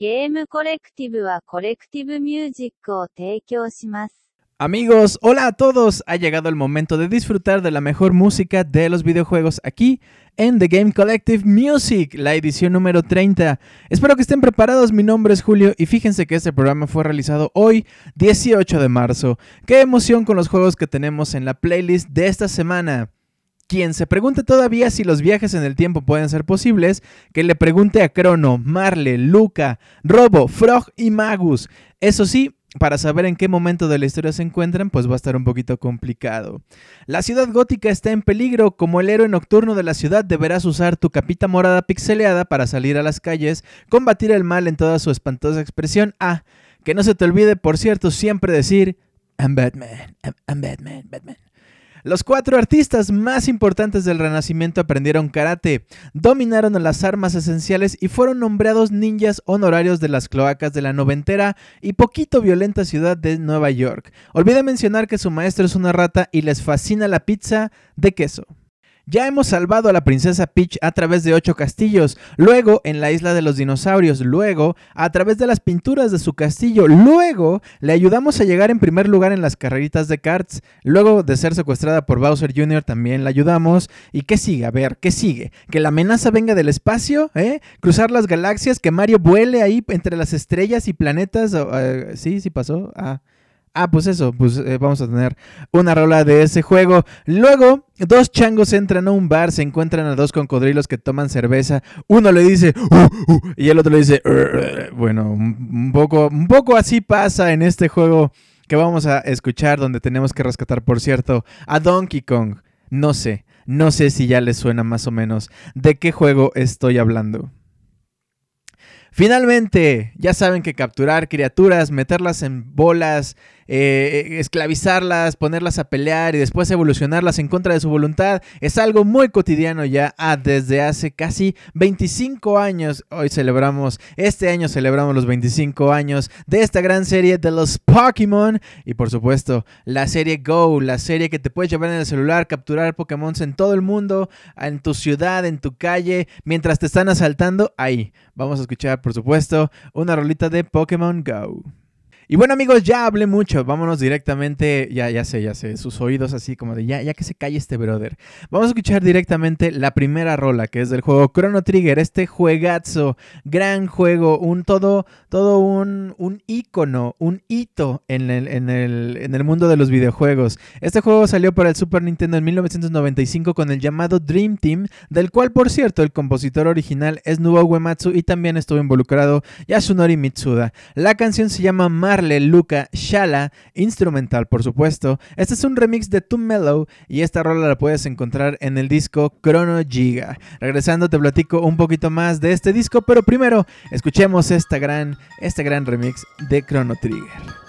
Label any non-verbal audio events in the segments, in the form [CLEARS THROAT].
ゲームコレクティブはコレクティブミュージックを提供します。Amigos, hola a todos. Ha llegado el momento de disfrutar de la mejor música de los videojuegos aquí en The Game Collective Music, la edición número 30. Espero que estén preparados. Mi nombre es Julio y fíjense que este programa fue realizado hoy, 18 de marzo. Qué emoción con los juegos que tenemos en la playlist de esta semana. Quien se pregunte todavía si los viajes en el tiempo pueden ser posibles, que le pregunte a Crono, Marle, Luca, Robo, Frog y Magus. Eso sí, para saber en qué momento de la historia se encuentran, pues va a estar un poquito complicado. La ciudad gótica está en peligro. Como el héroe nocturno de la ciudad, deberás usar tu capita morada pixeleada para salir a las calles, combatir el mal en toda su espantosa expresión. Ah, que no se te olvide, por cierto, siempre decir: I'm Batman, I'm Batman, Batman. Los cuatro artistas más importantes del Renacimiento aprendieron karate, dominaron las armas esenciales y fueron nombrados ninjas honorarios de las cloacas de la noventera y poquito violenta ciudad de Nueva York. Olvidé mencionar que su maestro es una rata y les fascina la pizza de queso. Ya hemos salvado a la princesa Peach a través de ocho castillos, luego en la isla de los dinosaurios, luego a través de las pinturas de su castillo, luego le ayudamos a llegar en primer lugar en las carreritas de karts, luego de ser secuestrada por Bowser Jr. también la ayudamos. ¿Y qué sigue? A ver, ¿qué sigue? ¿Que la amenaza venga del espacio? ¿Eh? ¿Cruzar las galaxias? ¿Que Mario vuele ahí entre las estrellas y planetas? Eh, sí, sí pasó. Ah. Ah, pues eso, pues eh, vamos a tener una rola de ese juego. Luego, dos changos entran a un bar, se encuentran a dos cocodrilos que toman cerveza. Uno le dice, uh, uh", y el otro le dice, bueno, un poco, un poco así pasa en este juego que vamos a escuchar, donde tenemos que rescatar, por cierto, a Donkey Kong. No sé, no sé si ya les suena más o menos de qué juego estoy hablando. Finalmente, ya saben que capturar criaturas, meterlas en bolas, eh, esclavizarlas, ponerlas a pelear y después evolucionarlas en contra de su voluntad es algo muy cotidiano ya ah, desde hace casi 25 años. Hoy celebramos, este año celebramos los 25 años de esta gran serie de los Pokémon y por supuesto la serie Go, la serie que te puedes llevar en el celular, capturar Pokémon en todo el mundo, en tu ciudad, en tu calle, mientras te están asaltando. Ahí vamos a escuchar por supuesto una rolita de Pokémon Go. Y bueno amigos, ya hablé mucho, vámonos directamente, ya, ya sé, ya sé, sus oídos así como de ya, ya que se calle este brother. Vamos a escuchar directamente la primera rola, que es del juego Chrono Trigger, este juegazo, gran juego, un todo, todo un, un ícono, un hito en el, en, el, en el mundo de los videojuegos. Este juego salió para el Super Nintendo en 1995 con el llamado Dream Team, del cual por cierto el compositor original es Nobuo Uematsu y también estuvo involucrado Yasunori Mitsuda. La canción se llama Marle Luca Shala, instrumental por supuesto. Este es un remix de Too Mellow y esta rola la puedes encontrar en el disco Chrono Giga. Regresando te platico un poquito más de este disco, pero primero escuchemos esta gran, este gran remix de Chrono Trigger.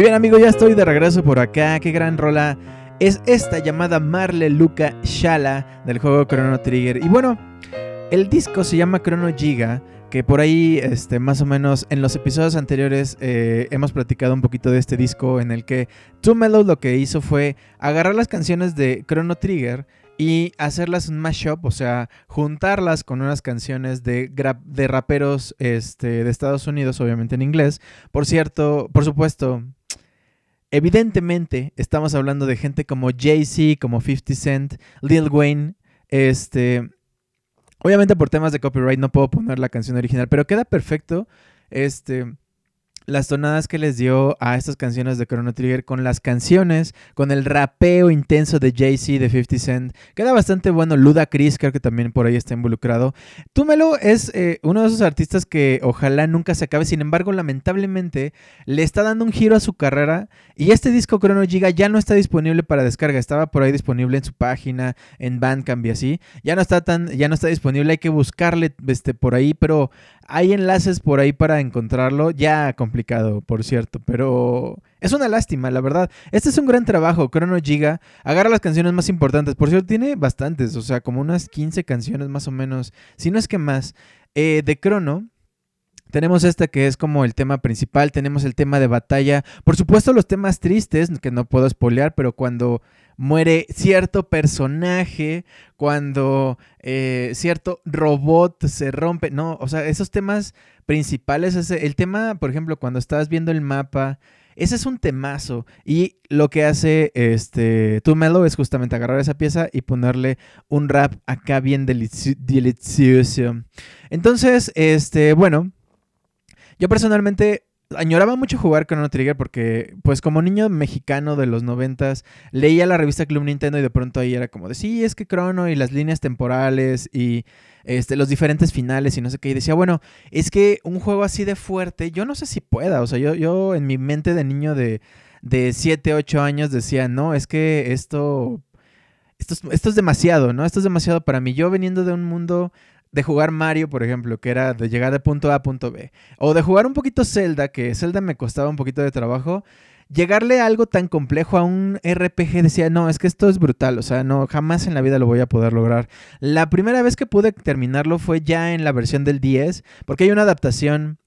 Muy bien amigos, ya estoy de regreso por acá. Qué gran rola es esta llamada Marle Luca Shala del juego Chrono Trigger. Y bueno, el disco se llama Chrono Giga que por ahí, este, más o menos en los episodios anteriores eh, hemos platicado un poquito de este disco en el que Two Mellow lo que hizo fue agarrar las canciones de Chrono Trigger y hacerlas un mashup, o sea, juntarlas con unas canciones de, de raperos este, de Estados Unidos, obviamente en inglés. Por cierto, por supuesto, evidentemente estamos hablando de gente como Jay-Z, como 50 Cent, Lil Wayne, este Obviamente por temas de copyright no puedo poner la canción original, pero queda perfecto. Este, las tonadas que les dio a estas canciones de Chrono Trigger con las canciones, con el rapeo intenso de Jay-Z de 50 Cent. Queda bastante bueno. Luda Chris creo que también por ahí está involucrado. Túmelo es eh, uno de esos artistas que ojalá nunca se acabe. Sin embargo, lamentablemente le está dando un giro a su carrera y este disco Chrono Giga ya no está disponible para descarga. Estaba por ahí disponible en su página, en Bandcamp y así. Ya no está tan, ya no está disponible. Hay que buscarle este, por ahí, pero hay enlaces por ahí para encontrarlo. Ya complicado, por cierto, pero es una lástima, la verdad. Este es un gran trabajo. Chrono Giga agarra las canciones más importantes. Por cierto, tiene bastantes, o sea, como unas 15 canciones más o menos, si no es que más, eh, de Chrono. Tenemos esta que es como el tema principal, tenemos el tema de batalla, por supuesto los temas tristes, que no puedo spoilear, pero cuando muere cierto personaje, cuando eh, cierto robot se rompe. No, o sea, esos temas principales, el tema, por ejemplo, cuando estás viendo el mapa, ese es un temazo. Y lo que hace este Tumelo es justamente agarrar esa pieza y ponerle un rap acá bien delicioso. Entonces, este, bueno, yo personalmente añoraba mucho jugar Chrono Trigger porque, pues como niño mexicano de los noventas, leía la revista Club Nintendo y de pronto ahí era como de, sí, es que Chrono y las líneas temporales y este, los diferentes finales y no sé qué. Y decía, bueno, es que un juego así de fuerte, yo no sé si pueda. O sea, yo, yo en mi mente de niño de, de 7, 8 años decía, no, es que esto... Esto es, esto es demasiado, ¿no? Esto es demasiado para mí. Yo veniendo de un mundo de jugar Mario, por ejemplo, que era de llegar de punto A a punto B, o de jugar un poquito Zelda, que Zelda me costaba un poquito de trabajo, llegarle a algo tan complejo a un RPG decía, no, es que esto es brutal, o sea, no, jamás en la vida lo voy a poder lograr. La primera vez que pude terminarlo fue ya en la versión del 10, porque hay una adaptación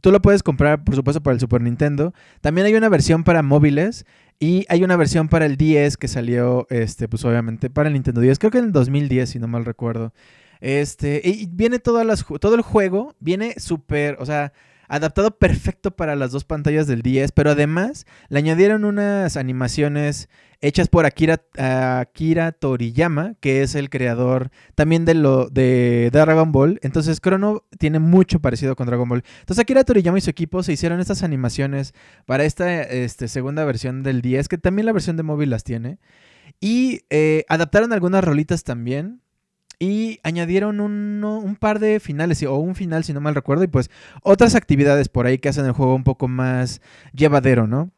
Tú lo puedes comprar, por supuesto, para el Super Nintendo. También hay una versión para móviles y hay una versión para el 10 que salió, este, pues obviamente, para el Nintendo 10. Creo que en el 2010, si no mal recuerdo. Este, y viene todo el juego, viene súper, o sea, adaptado perfecto para las dos pantallas del 10, pero además le añadieron unas animaciones hechas por Akira, Akira Toriyama, que es el creador también de lo de Dragon Ball. Entonces Chrono tiene mucho parecido con Dragon Ball. Entonces Akira Toriyama y su equipo se hicieron estas animaciones para esta este, segunda versión del 10, que también la versión de móvil las tiene. Y eh, adaptaron algunas rolitas también. Y añadieron un, par de finales, o un final si no mal recuerdo, y pues otras actividades por ahí que hacen el juego un poco más llevadero, ¿no?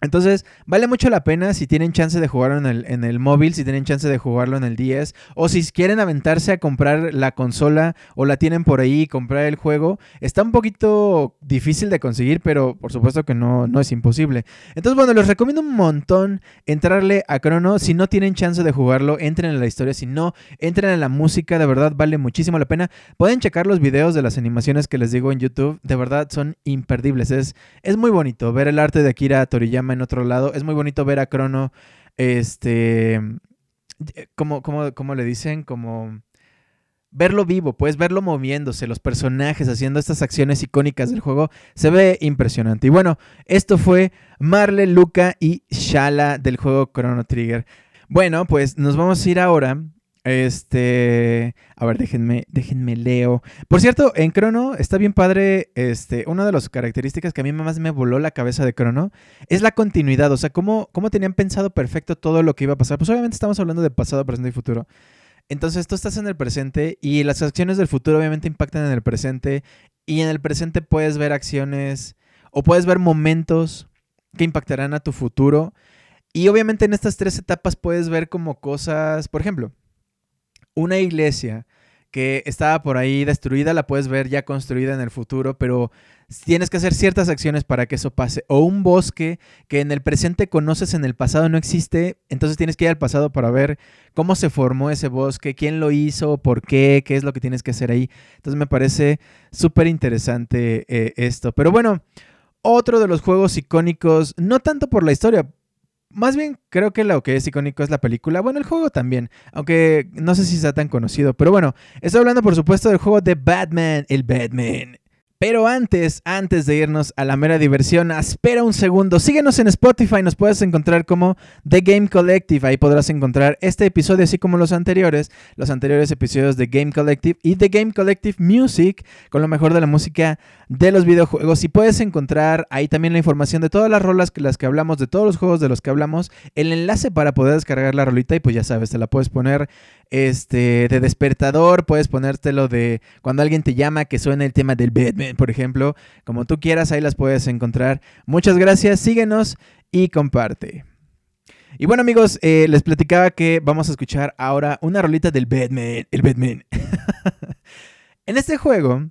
Entonces, vale mucho la pena si tienen chance de jugarlo en el, en el, móvil, si tienen chance de jugarlo en el 10, o si quieren aventarse a comprar la consola o la tienen por ahí y comprar el juego. Está un poquito difícil de conseguir, pero por supuesto que no, no es imposible. Entonces, bueno, les recomiendo un montón entrarle a Chrono. Si no tienen chance de jugarlo, entren en la historia. Si no, entren en la música. De verdad, vale muchísimo la pena. Pueden checar los videos de las animaciones que les digo en YouTube. De verdad, son imperdibles. Es, es muy bonito ver el arte de Akira Toriyama en otro lado. Es muy bonito ver a Crono, este, como, como, como le dicen, como verlo vivo, puedes verlo moviéndose, los personajes haciendo estas acciones icónicas del juego, se ve impresionante. Y bueno, esto fue Marle, Luca y Shala del juego Chrono Trigger. Bueno, pues nos vamos a ir ahora este, a ver, déjenme, déjenme leo. Por cierto, en Crono está bien padre, este, una de las características que a mí más me voló la cabeza de Crono es la continuidad, o sea, cómo, cómo tenían pensado perfecto todo lo que iba a pasar. Pues obviamente estamos hablando de pasado, presente y futuro. Entonces tú estás en el presente y las acciones del futuro obviamente impactan en el presente y en el presente puedes ver acciones o puedes ver momentos que impactarán a tu futuro. Y obviamente en estas tres etapas puedes ver como cosas, por ejemplo, una iglesia que estaba por ahí destruida, la puedes ver ya construida en el futuro, pero tienes que hacer ciertas acciones para que eso pase. O un bosque que en el presente conoces, en el pasado no existe, entonces tienes que ir al pasado para ver cómo se formó ese bosque, quién lo hizo, por qué, qué es lo que tienes que hacer ahí. Entonces me parece súper interesante eh, esto. Pero bueno, otro de los juegos icónicos, no tanto por la historia, más bien, creo que lo que es icónico es la película. Bueno, el juego también, aunque no sé si sea tan conocido. Pero bueno, estoy hablando por supuesto del juego de Batman, el Batman. Pero antes, antes de irnos a la mera diversión, espera un segundo. Síguenos en Spotify, nos puedes encontrar como The Game Collective. Ahí podrás encontrar este episodio, así como los anteriores, los anteriores episodios de Game Collective y The Game Collective Music, con lo mejor de la música de los videojuegos. Y puedes encontrar ahí también la información de todas las rolas que las que hablamos, de todos los juegos de los que hablamos, el enlace para poder descargar la rolita y pues ya sabes, te la puedes poner este, de despertador, puedes ponértelo de cuando alguien te llama que suene el tema del Batman, por ejemplo, como tú quieras, ahí las puedes encontrar. Muchas gracias, síguenos y comparte. Y bueno amigos, eh, les platicaba que vamos a escuchar ahora una rolita del Batman, el Batman. [LAUGHS] en este juego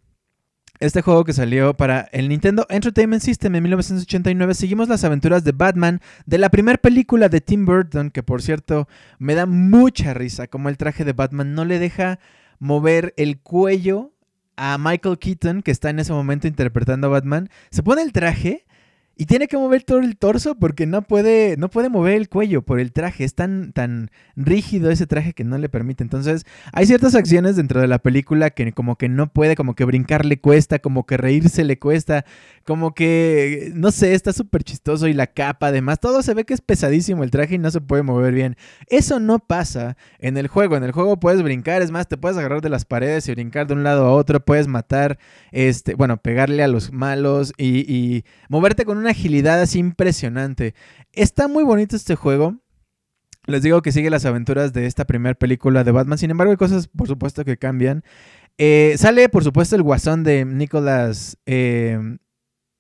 este juego que salió para el Nintendo Entertainment System en 1989, seguimos las aventuras de Batman de la primera película de Tim Burton, que por cierto me da mucha risa, como el traje de Batman no le deja mover el cuello a Michael Keaton, que está en ese momento interpretando a Batman. Se pone el traje y tiene que mover todo el torso porque no puede, no puede mover el cuello por el traje. Es tan, tan rígido ese traje que no le permite. Entonces, hay ciertas acciones dentro de la película que como que no puede, como que brincar le cuesta, como que reírse le cuesta, como que, no sé, está súper chistoso y la capa además. Todo se ve que es pesadísimo el traje y no se puede mover bien. Eso no pasa en el juego. En el juego puedes brincar, es más, te puedes agarrar de las paredes y brincar de un lado a otro. Puedes matar, este, bueno, pegarle a los malos y, y moverte con una agilidad así impresionante. Está muy bonito este juego. Les digo que sigue las aventuras de esta primera película de Batman. Sin embargo, hay cosas, por supuesto, que cambian. Eh, sale, por supuesto, el guasón de Nicholas. Eh,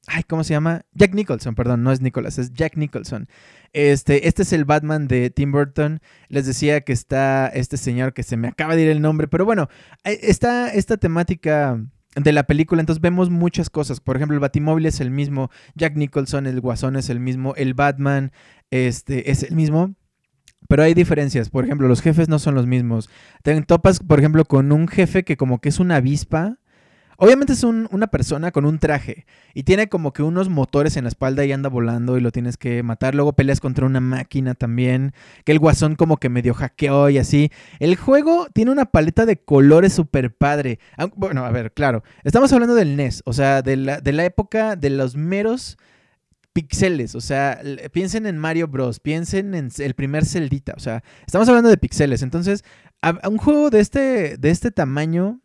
ay, ¿cómo se llama? Jack Nicholson, perdón, no es Nicholas, es Jack Nicholson. Este, este es el Batman de Tim Burton. Les decía que está este señor que se me acaba de ir el nombre, pero bueno, eh, está esta temática de la película, entonces vemos muchas cosas. Por ejemplo, el Batimóvil es el mismo, Jack Nicholson, el Guasón es el mismo, el Batman este, es el mismo. Pero hay diferencias, por ejemplo, los jefes no son los mismos. Te topas, por ejemplo, con un jefe que como que es una avispa Obviamente es una persona con un traje y tiene como que unos motores en la espalda y anda volando y lo tienes que matar. Luego peleas contra una máquina también, que el guasón como que medio hackeó y así. El juego tiene una paleta de colores súper padre. Bueno, a ver, claro, estamos hablando del NES, o sea, de la, de la época de los meros pixeles, o sea, piensen en Mario Bros, piensen en el primer Celdita, o sea, estamos hablando de pixeles. Entonces, un juego de este, de este tamaño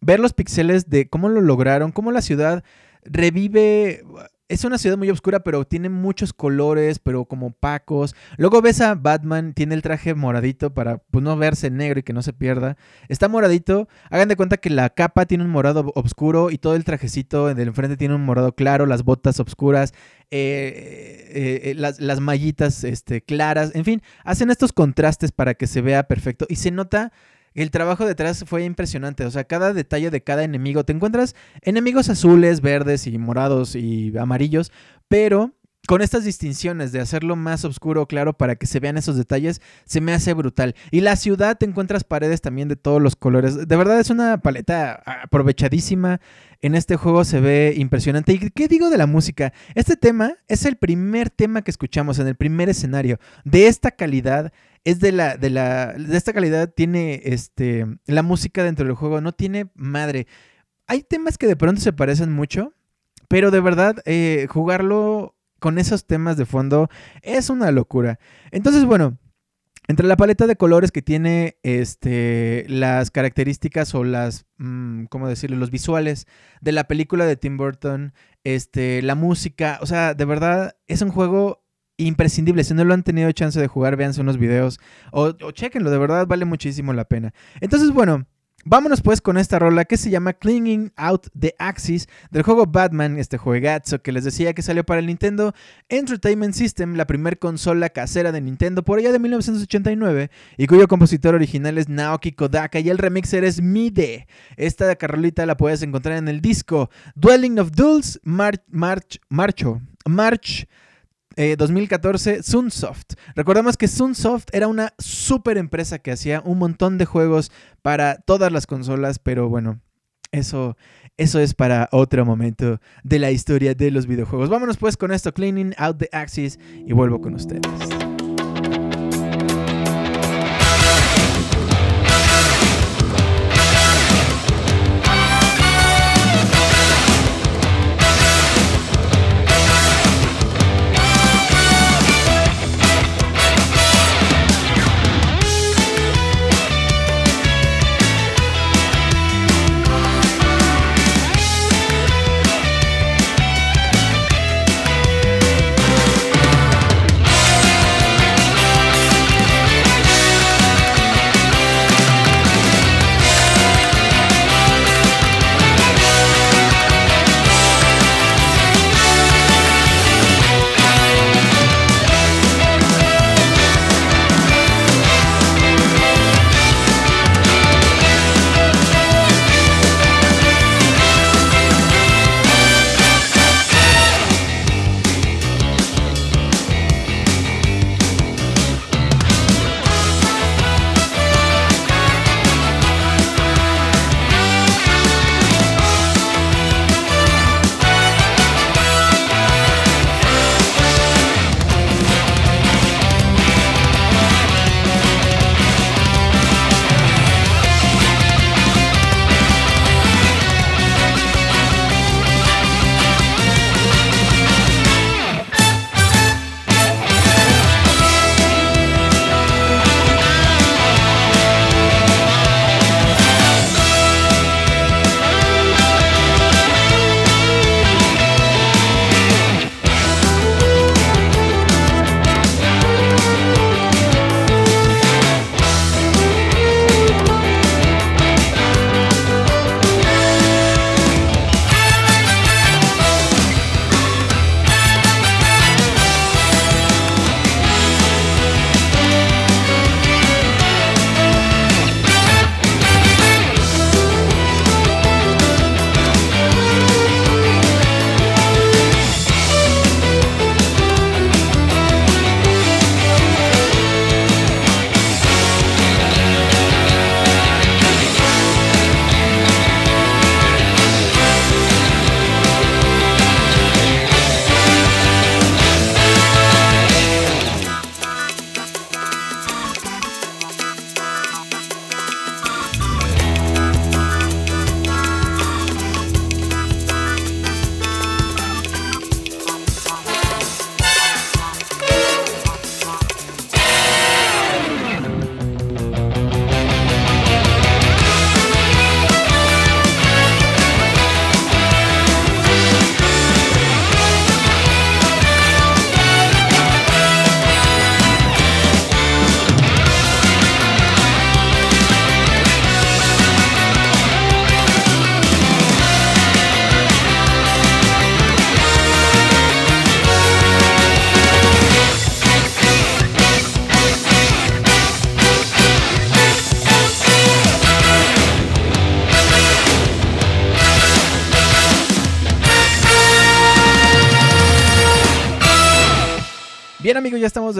ver los pixeles de cómo lo lograron, cómo la ciudad revive. Es una ciudad muy oscura, pero tiene muchos colores, pero como opacos. Luego ves a Batman, tiene el traje moradito para pues, no verse negro y que no se pierda. Está moradito. Hagan de cuenta que la capa tiene un morado oscuro y todo el trajecito del enfrente tiene un morado claro, las botas oscuras, eh, eh, eh, las, las, mallitas este, claras. En fin, hacen estos contrastes para que se vea perfecto y se nota el trabajo detrás fue impresionante. O sea, cada detalle de cada enemigo. Te encuentras enemigos azules, verdes y morados y amarillos, pero con estas distinciones de hacerlo más oscuro claro para que se vean esos detalles, se me hace brutal. Y la ciudad te encuentras paredes también de todos los colores. De verdad es una paleta aprovechadísima. En este juego se ve impresionante. ¿Y qué digo de la música? Este tema es el primer tema que escuchamos en el primer escenario. De esta calidad, es de la, de la, de esta calidad tiene este, la música dentro del juego, no tiene madre. Hay temas que de pronto se parecen mucho, pero de verdad eh, jugarlo con esos temas de fondo es una locura. Entonces, bueno, entre la paleta de colores que tiene este, las características o las, mm, ¿cómo decirlo? Los visuales de la película de Tim Burton, este, la música, o sea, de verdad es un juego imprescindible. Si no lo han tenido chance de jugar, véanse unos videos o, chequenlo, de verdad vale muchísimo la pena. Entonces, bueno, Vámonos pues con esta rola que se llama Clinging Out the Axis del juego Batman, este juegazo que les decía que salió para el Nintendo Entertainment System, la primer consola casera de Nintendo por allá de 1989 y cuyo compositor original es Naoki Kodaka y el remixer es Mide. Esta carrolita la puedes encontrar en el disco Dwelling of Duels March, March, Marcho, March 2014, eh, Sunsoft. Recordamos que Sunsoft era una super empresa que hacía un montón de juegos para todas las consolas, pero bueno, eso, eso es para otro momento de la historia de los videojuegos. Vámonos pues con esto, Cleaning Out the Axis, y vuelvo con ustedes.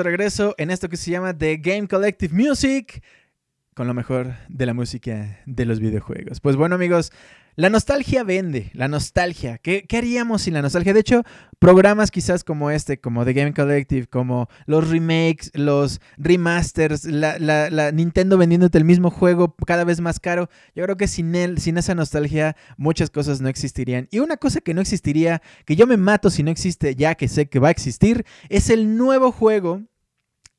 Regreso en esto que se llama The Game Collective Music, con lo mejor de la música de los videojuegos. Pues bueno amigos, la nostalgia vende, la nostalgia. ¿Qué, haríamos sin la nostalgia? De hecho, programas quizás como este, como The Game Collective, como los remakes, los remasters, la, Nintendo vendiéndote el mismo juego cada vez más caro. Yo creo que sin él, sin esa nostalgia, muchas cosas no existirían. Y una cosa que no existiría, que yo me mato si no existe, ya que sé que va a existir, es el nuevo juego,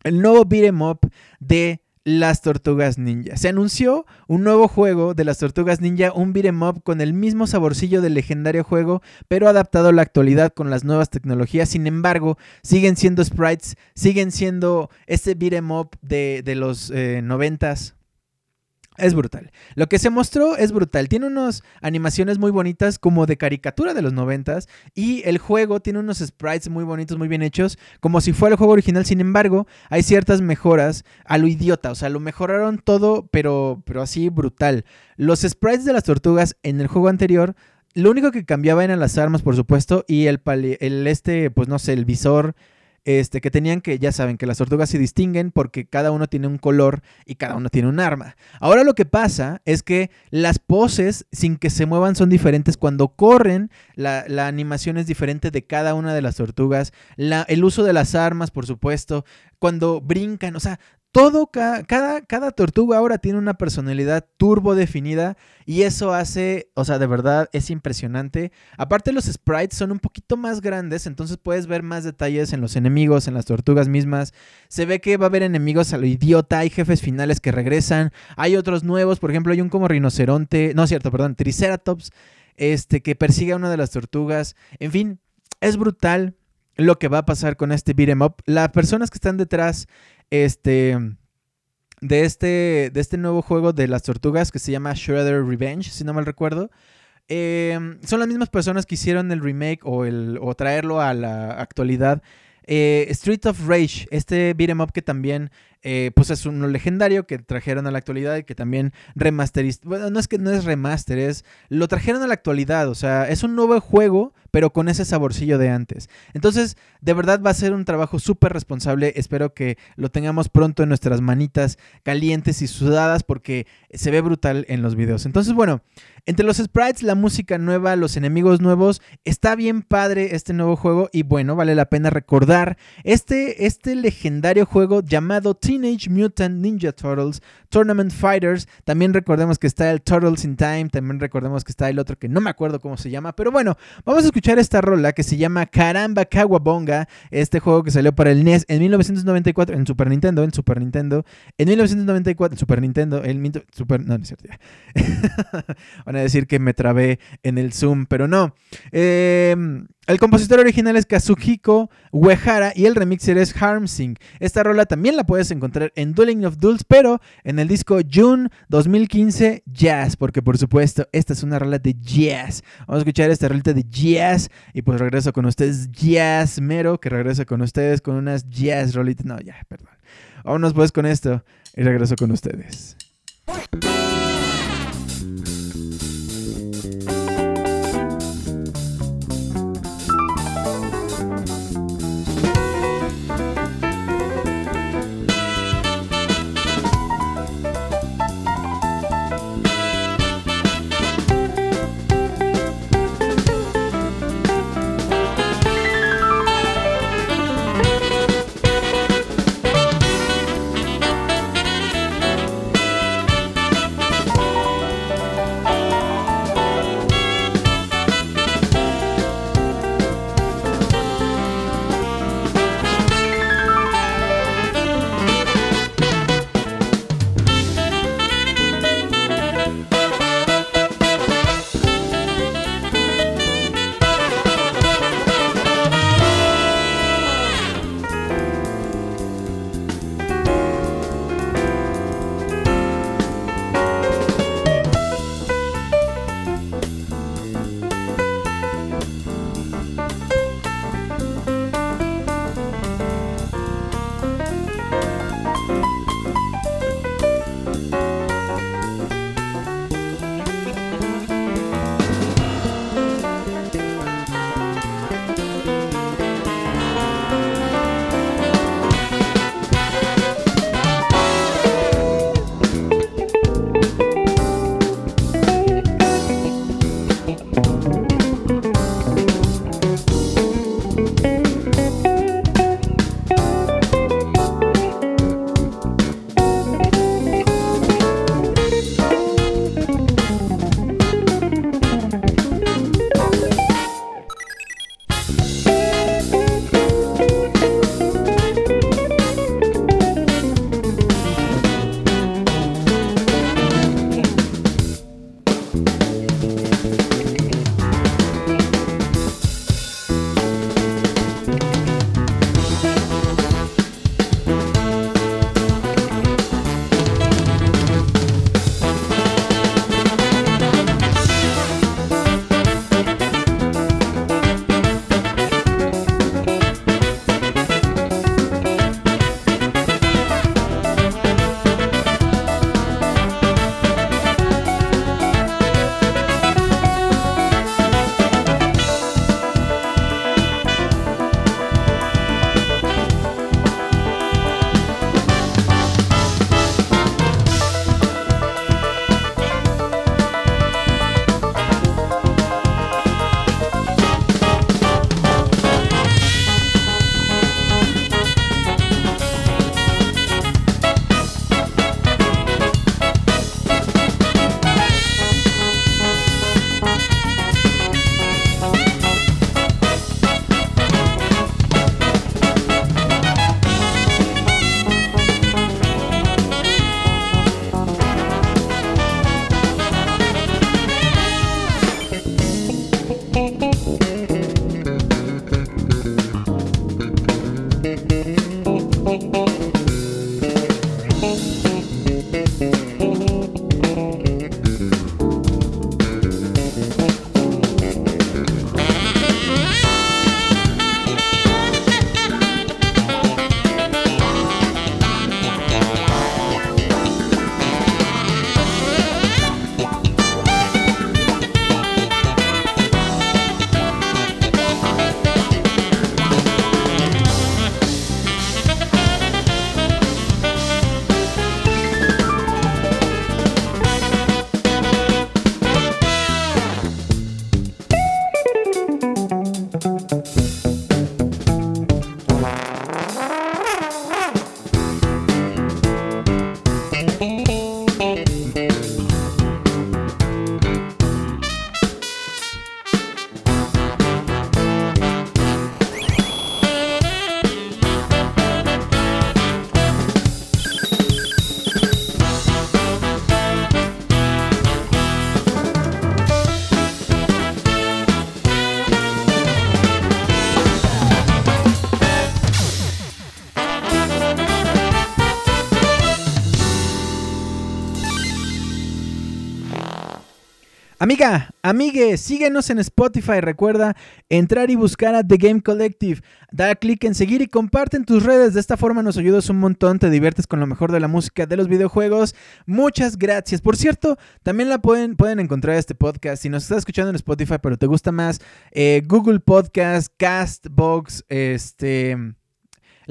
el nuevo beat'em up de las Tortugas Ninja. Se anunció un nuevo juego de las Tortugas Ninja, un beat'em up con el mismo saborcillo del legendario juego, pero adaptado a la actualidad con las nuevas tecnologías. Sin embargo, siguen siendo sprites, siguen siendo este beat'em up de, los eh, noventas Es brutal. Lo que se mostró es brutal. Tiene unas animaciones muy bonitas como de caricatura de los noventas y el juego tiene unos sprites muy bonitos, muy bien hechos, como si fuera el juego original. Sin embargo, hay ciertas mejoras a lo idiota. O sea, lo mejoraron todo, pero, pero así brutal. Los sprites de las tortugas en el juego anterior lo único que cambiaba eran las armas, por supuesto, y el, el este, pues no sé, el visor este, que tenían que, ya saben, que las tortugas se distinguen porque cada uno tiene un color y cada uno tiene un arma. Ahora lo que pasa es que las poses, sin que se muevan, son diferentes. Cuando corren, la, animación es diferente de cada una de las tortugas. La, el uso de las armas, por supuesto. Cuando brincan, o sea, todo, cada, cada, tortuga ahora tiene una personalidad turbo definida y eso hace, o sea, de verdad es impresionante. Aparte los sprites son un poquito más grandes, entonces puedes ver más detalles en los enemigos, en las tortugas mismas. Se ve que va a haber enemigos a lo idiota, hay jefes finales que regresan, hay otros nuevos, por ejemplo, hay un como rinoceronte, no cierto, perdón, triceratops, este que persigue a una de las tortugas. En fin, es brutal lo que va a pasar con este beat'em up. Las personas que están detrás este, de, este, de este nuevo juego de las tortugas que se llama Shredder Revenge, si no mal recuerdo. Em, son las mismas personas que hicieron el remake o, el, o traerlo a la actualidad. Eh, Street of Rage, este beat'em up que también eh, pues es uno legendario que trajeron a la actualidad y que también remasterizó. Bueno, no es que no es remaster, es lo trajeron a la actualidad. O sea, es un nuevo juego, pero con ese saborcillo de antes. Entonces, de verdad va a ser un trabajo súper responsable. Espero que lo tengamos pronto en nuestras manitas calientes y sudadas porque se ve brutal en los videos. Entonces, bueno, entre los sprites, la música nueva, los enemigos nuevos, está bien padre este nuevo juego y bueno, vale la pena recordar este, este legendario juego llamado Teenage Mutant Ninja Turtles Tournament Fighters. También recordemos que está el Turtles in Time. También recordemos que está el otro que no me acuerdo cómo se llama. Pero bueno, vamos a escuchar esta rola que se llama Caramba Kawabonga. Este juego que salió para el NES en 1994 en Super Nintendo. En Super Nintendo. En 1994 en Super Nintendo. El Super, no, no es cierto. [LAUGHS] Van a decir que me trabé en el Zoom, pero no. Eh. El compositor original es Kazuhiko Uehara y el remixer es Harmsing. Esta rola también la puedes encontrar en Dueling of Duels, pero en el disco June 2015 Jazz, porque por supuesto esta es una rola de jazz. Vamos a escuchar esta rolita de jazz y pues regreso con ustedes Jazz Mero, que regresa con ustedes con unas jazz rolitas. No, ya, perdón. Vámonos pues con esto y regreso con ustedes. Amigue, síguenos en Spotify. Recuerda entrar y buscar a The Game Collective. Da clic en seguir y comparte en tus redes. De esta forma nos ayudas un montón. Te diviertes con lo mejor de la música de los videojuegos. Muchas gracias. Por cierto, también la pueden, pueden encontrar este podcast. Si nos estás escuchando en Spotify, pero te gusta más eh, Google Podcast, Castbox, este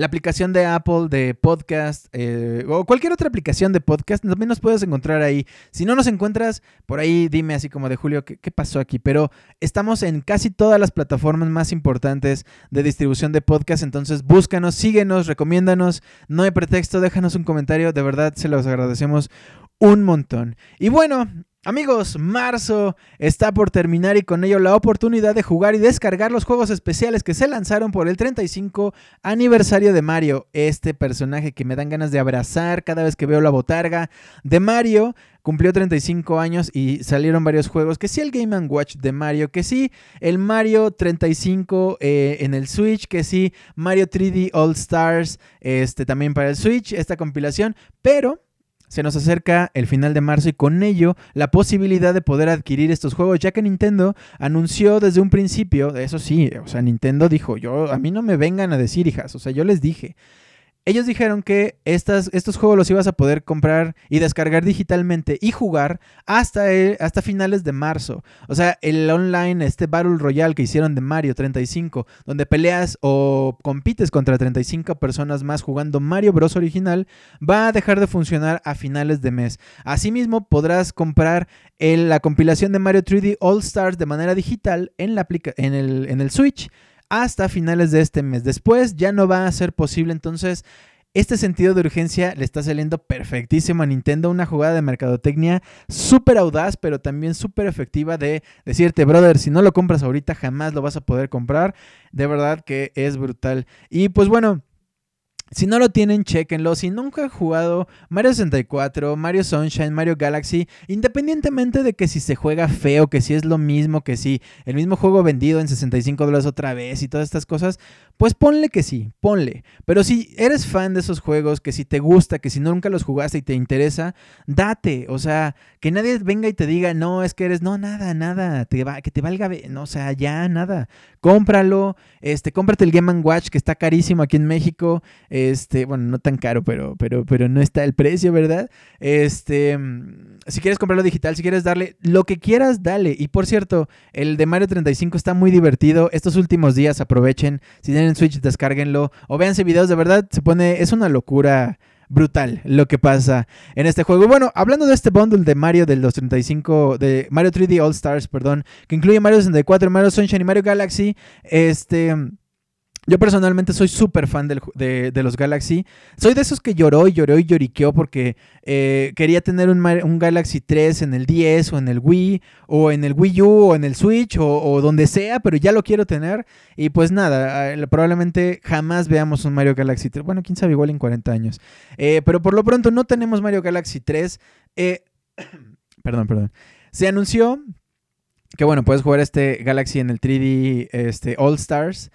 la aplicación de Apple de podcast eh, o cualquier otra aplicación de podcast, también nos puedes encontrar ahí. Si no nos encuentras, por ahí dime así como de Julio, ¿qué, qué pasó aquí? Pero estamos en casi todas las plataformas más importantes de distribución de podcast, entonces búscanos, síguenos, recomiéndanos, no hay pretexto, déjanos un comentario, de verdad se los agradecemos un montón. Y bueno, Amigos, marzo está por terminar y con ello la oportunidad de jugar y descargar los juegos especiales que se lanzaron por el 35 aniversario de Mario. Este personaje que me dan ganas de abrazar cada vez que veo la botarga de Mario. Cumplió 35 años y salieron varios juegos. Que sí el Game Watch de Mario, que sí el Mario 35 eh, en el Switch, que sí Mario 3D All Stars este, también para el Switch, esta compilación. Pero se nos acerca el final de marzo y con ello la posibilidad de poder adquirir estos juegos, ya que Nintendo anunció desde un principio, eso sí, o sea, Nintendo dijo, yo a mí no me vengan a decir, hijas, o sea, yo les dije, ellos dijeron que estos juegos los ibas a poder comprar y descargar digitalmente y jugar hasta, hasta finales de marzo. O sea, el online, este Battle Royale que hicieron de Mario 35, donde peleas o compites contra 35 personas más jugando Mario Bros. original, va a dejar de funcionar a finales de mes. Asimismo, podrás comprar la compilación de Mario 3D All Stars de manera digital en, la en el Switch hasta finales de este mes. Después ya no va a ser posible, entonces este sentido de urgencia le está saliendo perfectísimo a Nintendo, una jugada de mercadotecnia súper audaz, pero también súper efectiva de decirte, brother, si no lo compras ahorita jamás lo vas a poder comprar. De verdad que es brutal. Y pues bueno, si no lo tienen, chequenlo. Si nunca han jugado Mario 64, Mario Sunshine, Mario Galaxy, independientemente de que si se juega feo, que si es lo mismo, que si el mismo juego vendido en 65 dólares otra vez y todas estas cosas, pues ponle que sí, ponle. Pero si eres fan de esos juegos, que si te gusta, que si nunca los jugaste y te interesa, date. O sea, que nadie venga y te diga, no, es que eres, no, nada, nada, te va, que te valga, no, o sea, ya nada. Cómpralo, este, cómprate el Game Watch que está carísimo aquí en México. Este, bueno, no tan caro, pero, pero, pero no está el precio, ¿verdad? Este, si quieres comprarlo digital, si quieres darle lo que quieras, dale. Y por cierto, el de Mario 35 está muy divertido. Estos últimos días aprovechen. Si tienen Switch, descárguenlo. O véanse videos, de verdad, se pone, es una locura brutal lo que pasa en este juego. Bueno, hablando de este bundle de Mario del 235, de Mario 3D All Stars, perdón, que incluye Mario 64, Mario Sunshine y Mario Galaxy, este... Yo personalmente soy súper fan de, los Galaxy. Soy de esos que lloró y lloró y lloriqueó porque eh, quería tener un, un, Galaxy 3 en el 10 o en el Wii o en el Wii U o en el Switch o, donde sea, pero ya lo quiero tener. Y pues nada, eh, probablemente jamás veamos un Mario Galaxy 3. Bueno, quién sabe, igual en 40 años. Eh, pero por lo pronto no tenemos Mario Galaxy 3. [CLEARS THROAT] perdón, perdón. Se anunció que bueno, puedes jugar este Galaxy en el 3D este, All Stars.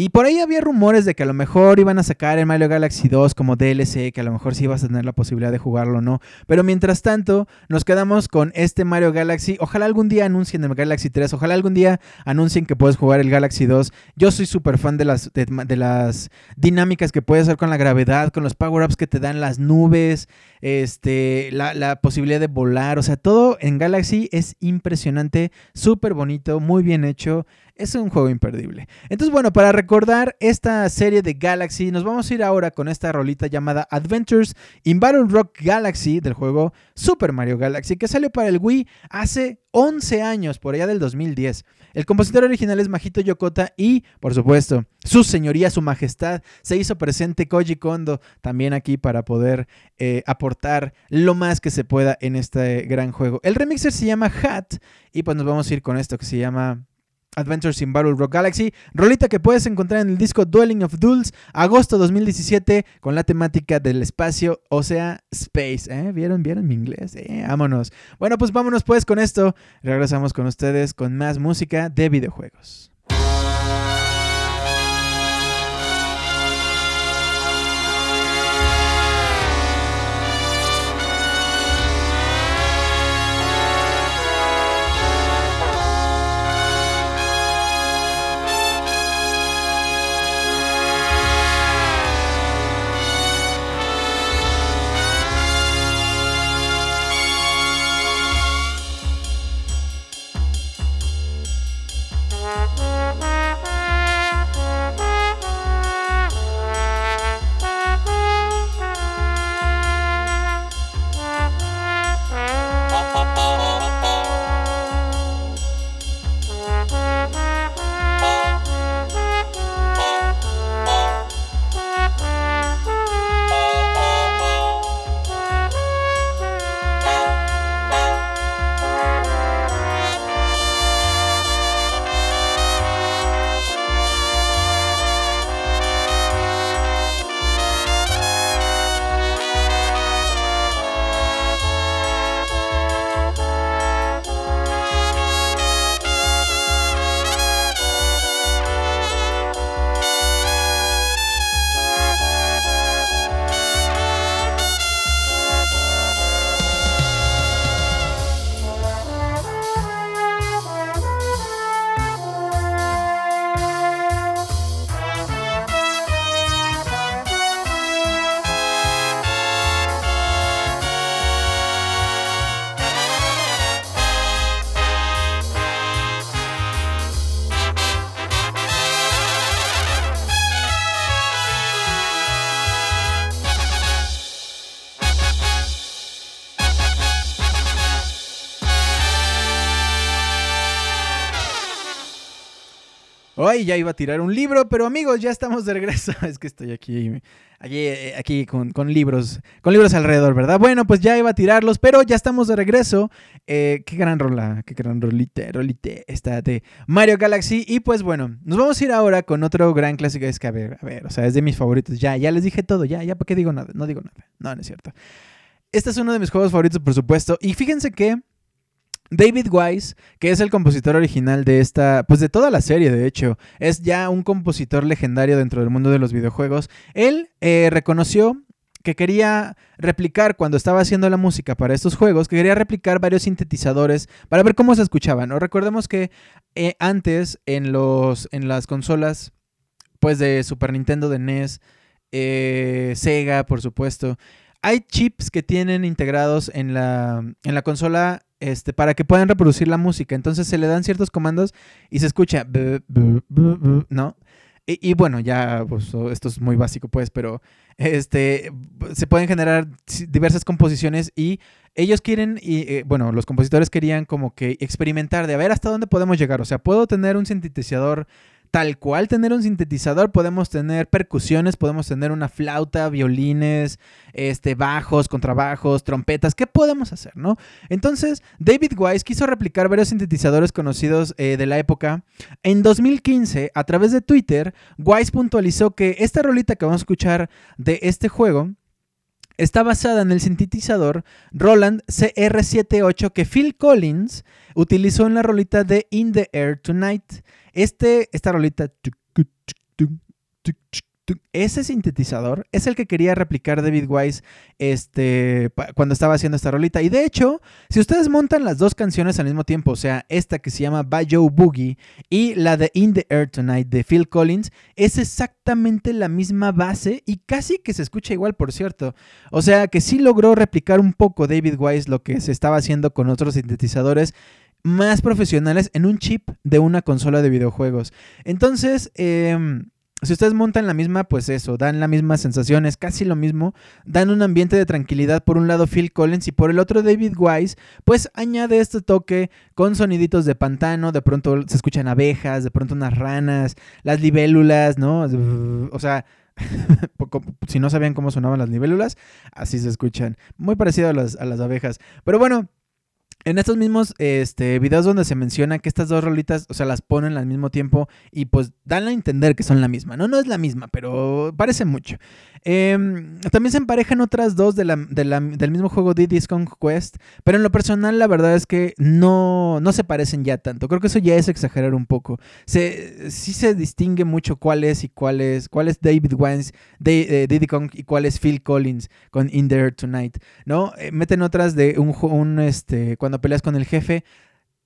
Y por ahí había rumores de que a lo mejor iban a sacar el Mario Galaxy 2 como DLC, que a lo mejor sí ibas a tener la posibilidad de jugarlo o no. Pero mientras tanto, nos quedamos con este Mario Galaxy. Ojalá algún día anuncien el Galaxy 3, ojalá algún día anuncien que puedes jugar el Galaxy 2. Yo soy súper fan de las, de, las dinámicas que puedes hacer con la gravedad, con los power-ups que te dan las nubes, este, la, la posibilidad de volar. O sea, todo en Galaxy es impresionante, súper bonito, muy bien hecho es un juego imperdible. Entonces, bueno, para recordar esta serie de Galaxy, nos vamos a ir ahora con esta rolita llamada Adventures in Battle Rock Galaxy del juego Super Mario Galaxy, que salió para el Wii hace 11 años, por allá del 2010. El compositor original es Majito Yokota y, por supuesto, su señoría, su majestad, se hizo presente Koji Kondo también aquí para poder eh, aportar lo más que se pueda en este gran juego. El remixer se llama Hat y pues nos vamos a ir con esto que se llama Adventures in Battle Rock Galaxy, rolita que puedes encontrar en el disco Dwelling of Duels, agosto 2017, con la temática del espacio, o sea, space. ¿eh? ¿Vieron? ¿Vieron mi inglés? ¿Eh? Vámonos. Bueno, pues vámonos pues con esto. Regresamos con ustedes con más música de videojuegos. Ay, ya iba a tirar un libro, pero amigos, ya estamos de regreso. [LAUGHS] Es que estoy aquí, aquí, eh, aquí con, libros, con libros alrededor, ¿verdad? Bueno, pues ya iba a tirarlos, pero ya estamos de regreso. Eh, qué gran rola, qué gran rolite, rolite esta de Mario Galaxy. Y pues bueno, nos vamos a ir ahora con otro gran clásico. Es que a ver, a ver, o sea, es de mis favoritos. Ya, ya les dije todo, ya, ya, ¿para qué digo nada? No digo nada. No, no es cierto. Este es uno de mis juegos favoritos, por supuesto. Y fíjense que David Wise, que es el compositor original de esta, pues de toda la serie, de hecho, es ya un compositor legendario dentro del mundo de los videojuegos. Él eh, reconoció que quería replicar cuando estaba haciendo la música para estos juegos, que quería replicar varios sintetizadores para ver cómo se escuchaban. ¿no? Recordemos que eh, antes en, los, en las consolas, pues de Super Nintendo, de NES, eh, Sega, por supuesto, hay chips que tienen integrados en la, en la consola este, para que puedan reproducir la música. Entonces se le dan ciertos comandos y se escucha, ¿no? Y, bueno, ya pues, esto es muy básico, pues, pero este, se pueden generar diversas composiciones y ellos quieren, y eh, bueno, los compositores querían como que experimentar de a ver hasta dónde podemos llegar. O sea, puedo tener un sintetizador tal cual tener un sintetizador, podemos tener percusiones, podemos tener una flauta, violines, este, bajos, contrabajos, trompetas, ¿qué podemos hacer, no? Entonces, David Wise quiso replicar varios sintetizadores conocidos eh, de la época. En 2015, a través de Twitter, Wise puntualizó que esta rolita que vamos a escuchar de este juego está basada en el sintetizador Roland CR78 que Phil Collins utilizó en la rolita de In the Air Tonight. Este, esta rolita ese sintetizador es el que quería replicar David Wise este, cuando estaba haciendo esta rolita. Y de hecho, si ustedes montan las dos canciones al mismo tiempo, o sea, esta que se llama Joe Boogie y la de In the Air Tonight de Phil Collins, es exactamente la misma base y casi que se escucha igual, por cierto. O sea, que sí logró replicar un poco David Wise lo que se estaba haciendo con otros sintetizadores más profesionales en un chip de una consola de videojuegos. Entonces, eh, si ustedes montan la misma, pues eso, dan la misma sensación, es casi lo mismo, dan un ambiente de tranquilidad por un lado Phil Collins y por el otro David Wise, pues añade este toque con soniditos de pantano, de pronto se escuchan abejas, de pronto unas ranas, las libélulas, ¿no? O sea, [LAUGHS] si no sabían cómo sonaban las libélulas, así se escuchan, muy parecido a las, a las abejas. Pero bueno, en estos mismos este, videos donde se menciona que estas dos rolitas, o sea, las ponen al mismo tiempo y pues dan a entender que son la misma. No, no es la misma, pero parece mucho. Em, también se emparejan otras dos de la, del mismo juego Diddy's Quest, pero en lo personal la verdad es que no, no se parecen ya tanto. Creo que eso ya es exagerar un poco. Se, sí se distingue mucho cuál es y cuál es, cuál es David Wines, de, Diddy Kong y cuál es Phil Collins con In There Tonight, ¿no? Eh, meten otras de un, un este, cuando peleas con el jefe.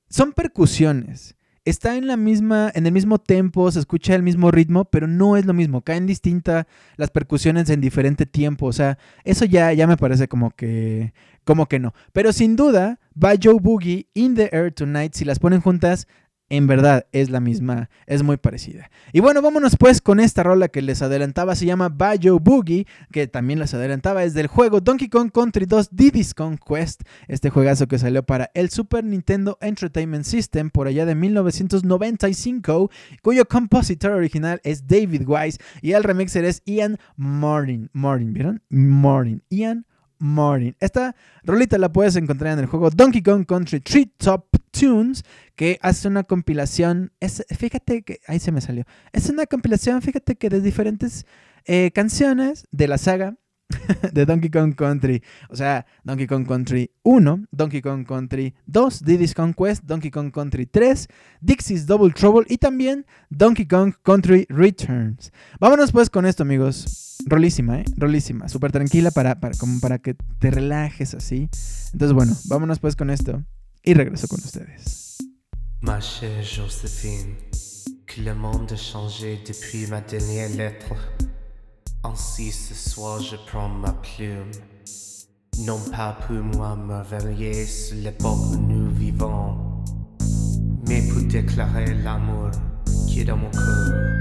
Son percusiones está en la misma, en el mismo tempo, se escucha el mismo ritmo, pero no es lo mismo. Caen distintas las percusiones en diferente tiempo. O sea, eso ya, ya me parece como que, como que no. Pero sin duda, va Joe Boogie, In the Air Tonight, si las ponen juntas, en verdad es la misma, es muy parecida. Y bueno, vámonos pues con esta rola que les adelantaba, se llama Bayo Boogie, que también les adelantaba, es del juego Donkey Kong Country 2 Diddy's Kong Quest, este juegazo que salió para el Super Nintendo Entertainment System por allá de 1995, cuyo compositor original es David Wise y el remixer es Ian Martin. Martin, ¿vieron? Martin, Ian Martin. Esta rolita la puedes encontrar en el juego Donkey Kong Country Tree Top Tunes, que hace una compilación. Fíjate que. Ahí se me salió. Es una compilación, fíjate que de diferentes eh, canciones de la saga [LAUGHS] de Donkey Kong Country. O sea, Donkey Kong Country 1, Donkey Kong Country 2, Diddy's Conquest, Donkey Kong Country 3, Dixie's Double Trouble y también Donkey Kong Country Returns. Vámonos pues con esto, amigos. Rolísima, ¿eh? Rolísima. Súper tranquila para, para, como para que te relajes así. Entonces, bueno, vámonos pues con esto y regreso con ustedes. Ma chère Joséphine, que le monde a changé depuis ma dernière lettre. Ainsi ce soir je prends ma plume. Non pas pour moi me réveiller sur l'époque où nous vivons, mais pour déclarer l'amour qui est dans mon cœur.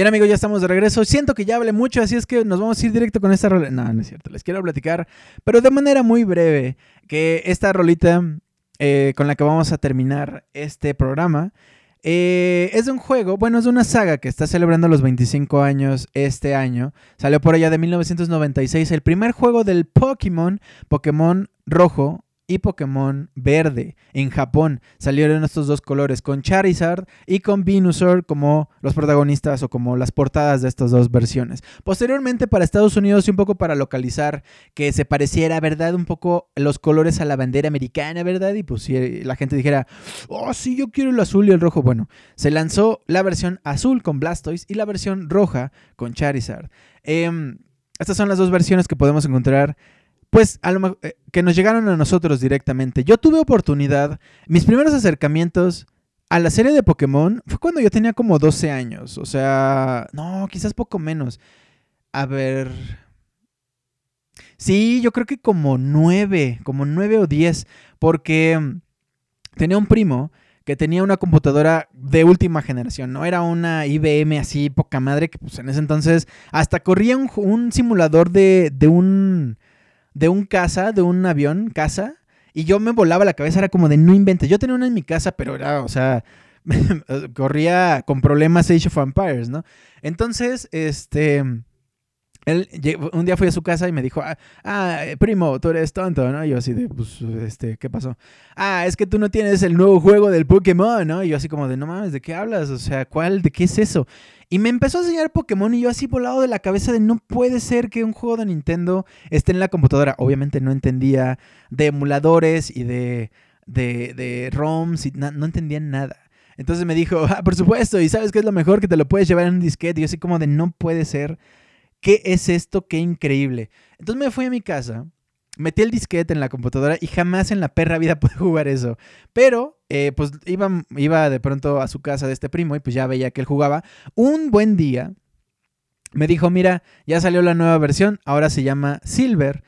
Bien amigos, ya estamos de regreso. Siento que ya hablé mucho, así es que nos vamos a ir directo con esta rola. No, no es cierto, les quiero platicar, pero de manera muy breve, que esta rolita eh, con la que vamos a terminar este programa eh, es de un juego, bueno, es de una saga que está celebrando los 25 años este año. Salió por allá de 1996, el primer juego del Pokémon, Pokémon Rojo y Pokémon Verde en Japón. Salieron estos dos colores con Charizard y con Venusaur como los protagonistas o como las portadas de estas dos versiones. Posteriormente para Estados Unidos y un poco para localizar que se pareciera, ¿verdad? Un poco los colores a la bandera americana, ¿verdad? Y pues si la gente dijera, oh sí, yo quiero el azul y el rojo. Bueno, se lanzó la versión azul con Blastoise y la versión roja con Charizard. Em, estas son las dos versiones que podemos encontrar pues a lo eh, que nos llegaron a nosotros directamente. Yo tuve oportunidad, mis primeros acercamientos a la serie de Pokémon fue cuando yo tenía como 12 años, o sea, no, quizás poco menos. A ver... Sí, yo creo que como 9, como 9 o 10, porque mm, tenía un primo que tenía una computadora de última generación, no era una IBM así poca madre, que pues en ese entonces hasta corría un, un simulador de, de un de un caza, de un avión, caza, y yo me volaba la cabeza, era como de no inventes. Yo tenía una en mi casa, pero era, o sea, [LAUGHS] corría con problemas Age of Empires, ¿no? Entonces, este, él un día fui a su casa y me dijo, ah, ah, primo, tú eres tonto, ¿no? Y yo así de, pues, este, ¿qué pasó? Ah, es que tú no tienes el nuevo juego del Pokémon, ¿no? Y yo así como de, no mames, ¿de qué hablas? O sea, ¿cuál? ¿De qué es eso? Y me empezó a enseñar Pokémon y yo así volado de la cabeza de no puede ser que un juego de Nintendo esté en la computadora. Obviamente no entendía de emuladores y de, de, de ROMs y no entendía nada. Entonces me dijo, ah, por supuesto, y sabes qué es lo mejor que te lo puedes llevar en un disquete. Y yo así como de no puede ser. ¿Qué es esto? Qué increíble. Entonces me fui a mi casa, metí el disquete en la computadora y jamás en la perra vida [LAUGHS] pude jugar eso. Pero, eh, pues iba, iba de pronto a su casa de este primo y pues ya veía que él jugaba. Un buen día me dijo, mira, ya salió la nueva versión, ahora se llama Silver.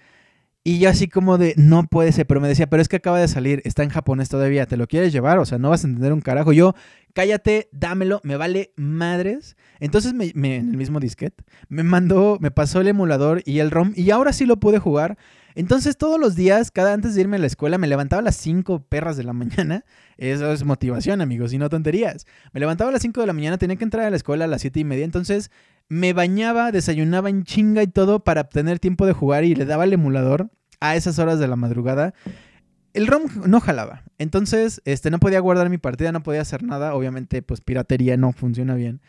Y yo así como de, no puede ser, pero me decía, pero es que acaba de salir, está en japonés todavía, ¿te lo quieres llevar? O sea, no vas a entender un carajo. Yo, cállate, dámelo, me vale madres. Entonces, me, me- en el mismo disquete, me mandó, me pasó el emulador y el ROM, y ahora sí lo pude jugar. Entonces todos los días, cada antes de irme a la escuela, me levantaba a las 5 perras de la [LAUGHS] mañana. Eso es motivación, amigos, y no tonterías. Me levantaba a las 5 de la mañana, tenía que entrar a la escuela a las 7 y media. Entonces me bañaba, desayunaba en chinga y todo para obtener tiempo de jugar y le daba el emulador a esas horas de la madrugada. El ROM no jalaba. Entonces, este, no podía guardar mi partida, no podía hacer nada. Obviamente, pues piratería no funciona bien.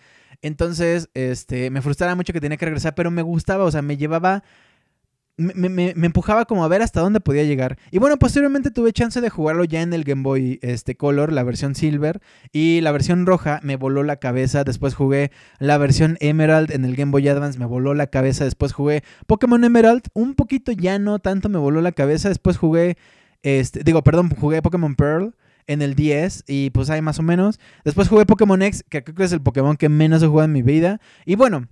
Entonces, este, me frustraba mucho que tenía que regresar, pero me gustaba, o sea, me llevaba me, me, me, empujaba como a ver hasta dónde podía llegar. Y bueno, posteriormente tuve chance de jugarlo ya en el Game Boy este, Color, la versión Silver. Y la versión roja me voló la cabeza. Después jugué la versión Emerald en el Game Boy Advance, me voló la cabeza. Después jugué Pokémon Emerald, un poquito ya no tanto me voló la cabeza. Después jugué, este, digo, perdón, jugué Pokémon Pearl en el 10 y pues hay más o menos. Después jugué Pokémon X, que creo que es el Pokémon que menos he jugado en mi vida. Y bueno,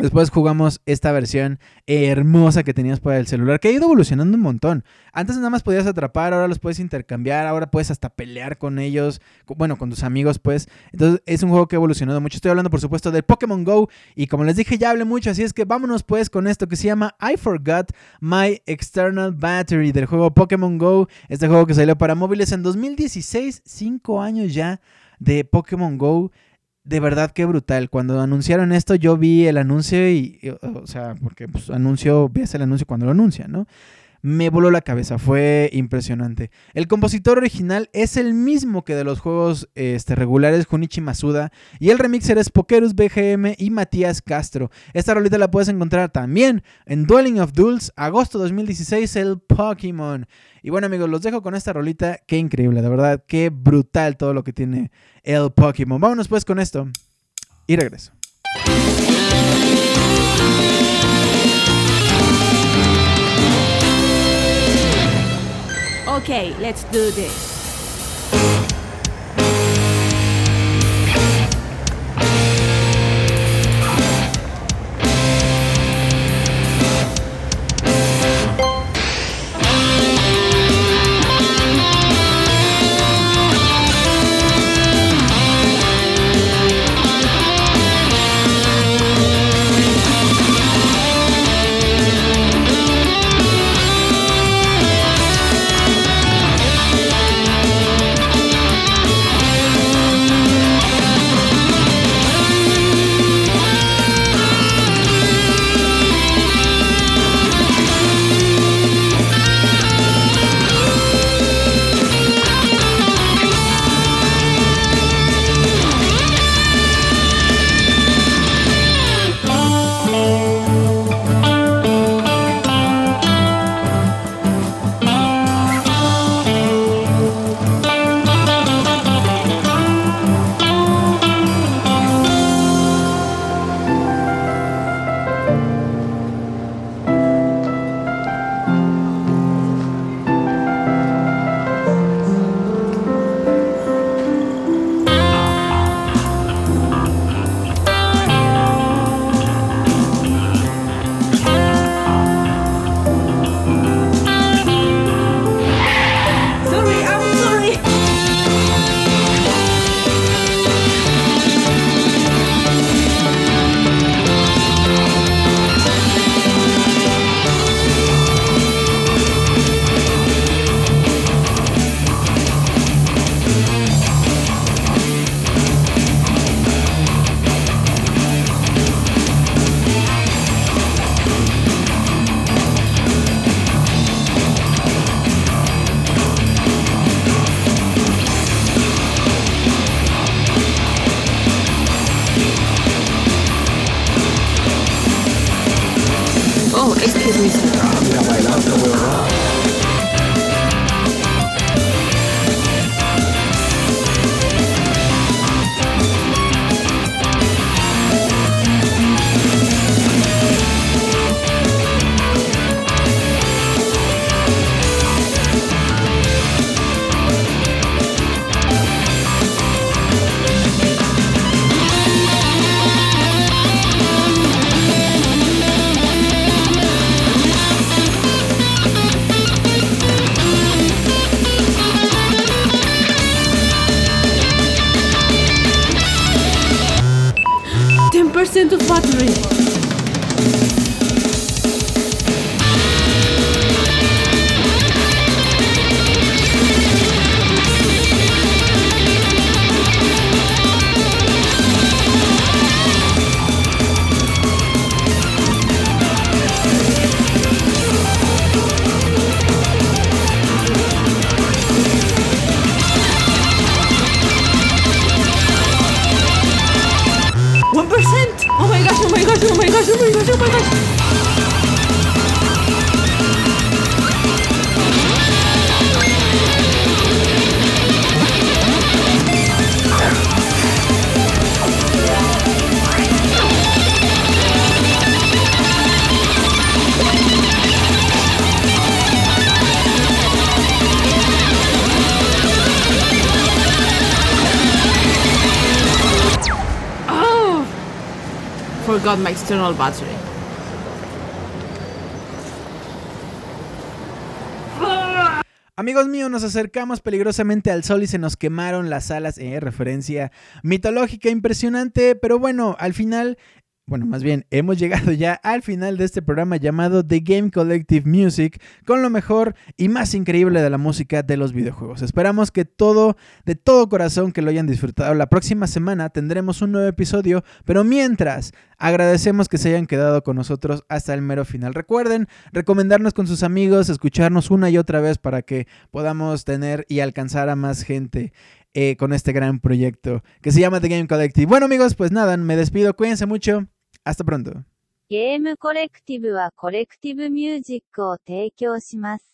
Después jugamos esta versión hermosa que tenías para el celular, que ha ido evolucionando un montón. Antes nada más podías atrapar, ahora los puedes intercambiar, ahora puedes hasta pelear con ellos, bueno, con tus amigos, pues. Entonces es un juego que ha evolucionado mucho. Estoy hablando, por supuesto, del Pokémon Go y como les dije, ya hablé mucho, así es que vámonos pues con esto que se llama I Forgot My External Battery del juego Pokémon Go. Este juego que salió para móviles en 2016, 5 años ya de Pokémon Go de verdad que brutal. Cuando anunciaron esto, yo vi el anuncio y, o sea, porque pues anuncio, ves el anuncio cuando lo anuncian, ¿no? Me voló la cabeza, fue impresionante. El compositor original es el mismo que de los juegos este, regulares, Junichi Masuda, y el remixer es Pokerus BGM y Matías Castro. Esta rolita la puedes encontrar también en Dwelling of Duels, agosto 2016, el Pokémon. Y bueno amigos, los dejo con esta rolita, qué increíble, de verdad, qué brutal todo lo que tiene el Pokémon. Vámonos pues con esto y regreso. Okay, let's do this. Forgot my external battery. Amigos míos, nos acercamos peligrosamente al sol y se nos quemaron las alas. Eh, referencia mitológica impresionante, pero bueno, al final bueno, más bien, hemos llegado ya al final de este programa llamado The Game Collective Music, con lo mejor y más increíble de la música de los videojuegos. Esperamos que todo, de todo corazón, que lo hayan disfrutado. La próxima semana tendremos un nuevo episodio, pero mientras, agradecemos que se hayan quedado con nosotros hasta el mero final. Recuerden recomendarnos con sus amigos, escucharnos una y otra vez para que podamos tener y alcanzar a más gente. Eh, con este gran proyecto que se llama The Game Collective. Bueno amigos, pues nada, me despido, cuídense mucho. Hasta pronto. ゲームコレクティブはコレクティブミュージックを提供します。